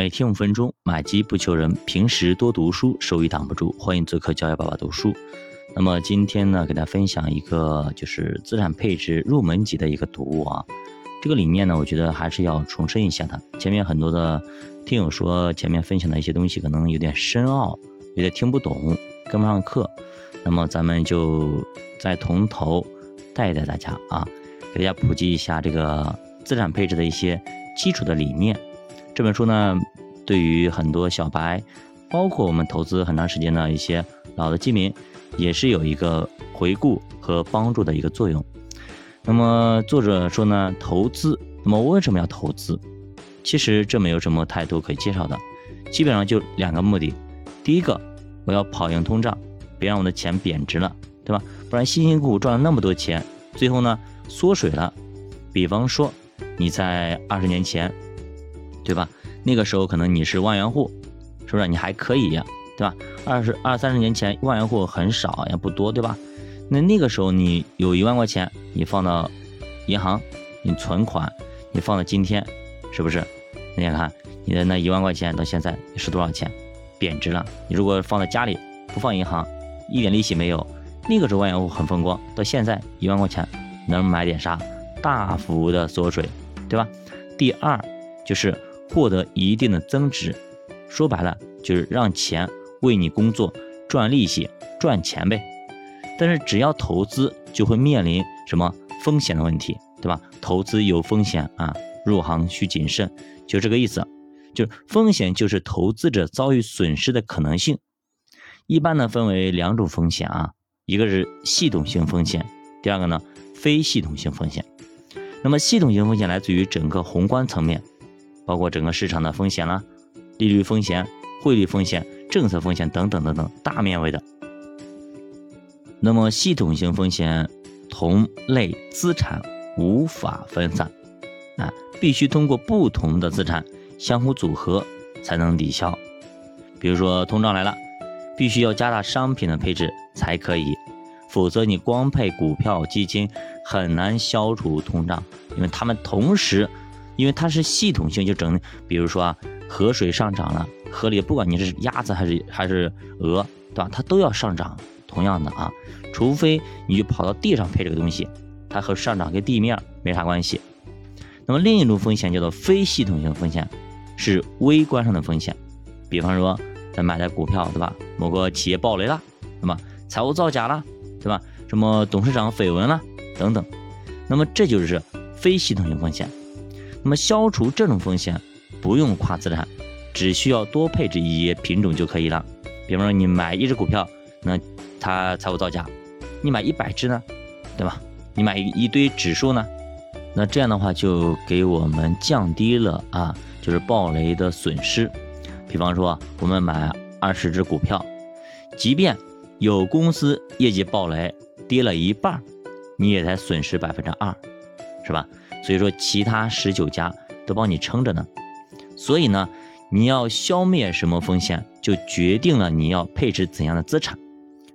每天五分钟，买基不求人，平时多读书，收益挡不住。欢迎做客教育爸爸读书。那么今天呢，给大家分享一个就是资产配置入门级的一个读物啊。这个理念呢，我觉得还是要重申一下的。前面很多的听友说，前面分享的一些东西可能有点深奥，有点听不懂，跟不上课。那么咱们就再从头带一带大家啊，给大家普及一下这个资产配置的一些基础的理念。这本书呢，对于很多小白，包括我们投资很长时间的一些老的基民，也是有一个回顾和帮助的一个作用。那么作者说呢，投资，那么为什么要投资？其实这没有什么太多可以介绍的，基本上就两个目的。第一个，我要跑赢通胀，别让我的钱贬值了，对吧？不然辛辛苦苦赚了那么多钱，最后呢缩水了。比方说你在二十年前。对吧？那个时候可能你是万元户，是不是？你还可以，对吧？二十二三十年前万元户很少，也不多，对吧？那那个时候你有一万块钱，你放到银行，你存款，你放到今天，是不是？你看你的那一万块钱到现在是多少钱？贬值了。你如果放在家里，不放银行，一点利息没有，那个时候万元户很风光，到现在一万块钱能买点啥？大幅的缩水，对吧？第二就是。获得一定的增值，说白了就是让钱为你工作，赚利息，赚钱呗。但是只要投资，就会面临什么风险的问题，对吧？投资有风险啊，入行需谨慎，就这个意思。就风险就是投资者遭遇损失的可能性。一般呢分为两种风险啊，一个是系统性风险，第二个呢非系统性风险。那么系统性风险来自于整个宏观层面。包括整个市场的风险啦，利率风险、汇率风险、政策风险等等等等，大面围的。那么系统性风险，同类资产无法分散，啊，必须通过不同的资产相互组合才能抵消。比如说通胀来了，必须要加大商品的配置才可以，否则你光配股票基金很难消除通胀，因为它们同时。因为它是系统性，就整，比如说啊，河水上涨了，河里不管你是鸭子还是还是鹅，对吧？它都要上涨。同样的啊，除非你就跑到地上配这个东西，它和上涨跟地面没啥关系。那么另一种风险叫做非系统性风险，是微观上的风险。比方说咱买的股票，对吧？某个企业暴雷了，那么财务造假了，对吧？什么董事长绯闻了等等，那么这就是非系统性风险。那么消除这种风险，不用跨资产，只需要多配置一些品种就可以了。比方说你买一只股票，那它财务造假；你买一百只呢，对吧？你买一堆指数呢，那这样的话就给我们降低了啊，就是暴雷的损失。比方说我们买二十只股票，即便有公司业绩暴雷跌了一半，你也才损失百分之二，是吧？所以说，其他十九家都帮你撑着呢。所以呢，你要消灭什么风险，就决定了你要配置怎样的资产。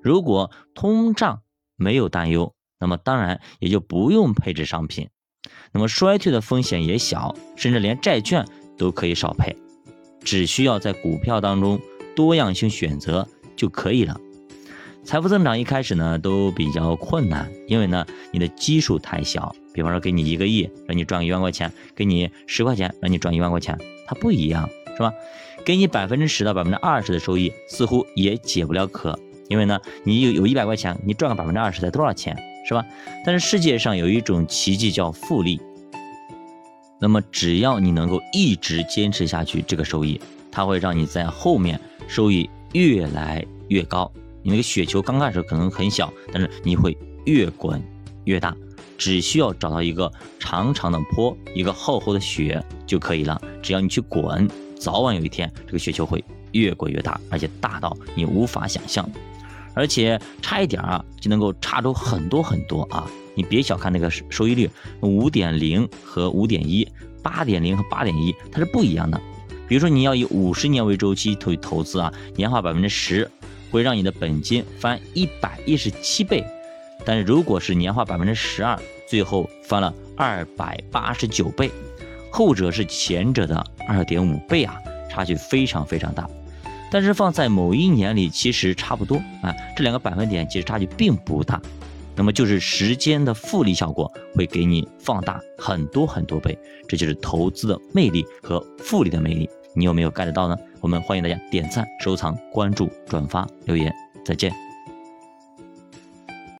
如果通胀没有担忧，那么当然也就不用配置商品。那么衰退的风险也小，甚至连债券都可以少配，只需要在股票当中多样性选择就可以了。财富增长一开始呢都比较困难，因为呢你的基数太小。比方说给你一个亿，让你赚一万块钱；给你十块钱，让你赚一万块钱，它不一样，是吧？给你百分之十到百分之二十的收益，似乎也解不了渴，因为呢你有有一百块钱，你赚个百分之二十才多少钱，是吧？但是世界上有一种奇迹叫复利，那么只要你能够一直坚持下去，这个收益它会让你在后面收益越来越高。你那个雪球刚开始可能很小，但是你会越滚越大，只需要找到一个长长的坡，一个厚厚的雪就可以了。只要你去滚，早晚有一天这个雪球会越滚越大，而且大到你无法想象。而且差一点啊，就能够差出很多很多啊！你别小看那个收益率，五点零和五点一，八点零和八点一，它是不一样的。比如说你要以五十年为周期投投资啊，年化百分之十。会让你的本金翻一百一十七倍，但是如果是年化百分之十二，最后翻了二百八十九倍，后者是前者的二点五倍啊，差距非常非常大。但是放在某一年里，其实差不多啊，这两个百分点其实差距并不大。那么就是时间的复利效果会给你放大很多很多倍，这就是投资的魅力和复利的魅力。你有没有 get 到呢？我们欢迎大家点赞、收藏、关注、转发、留言。再见。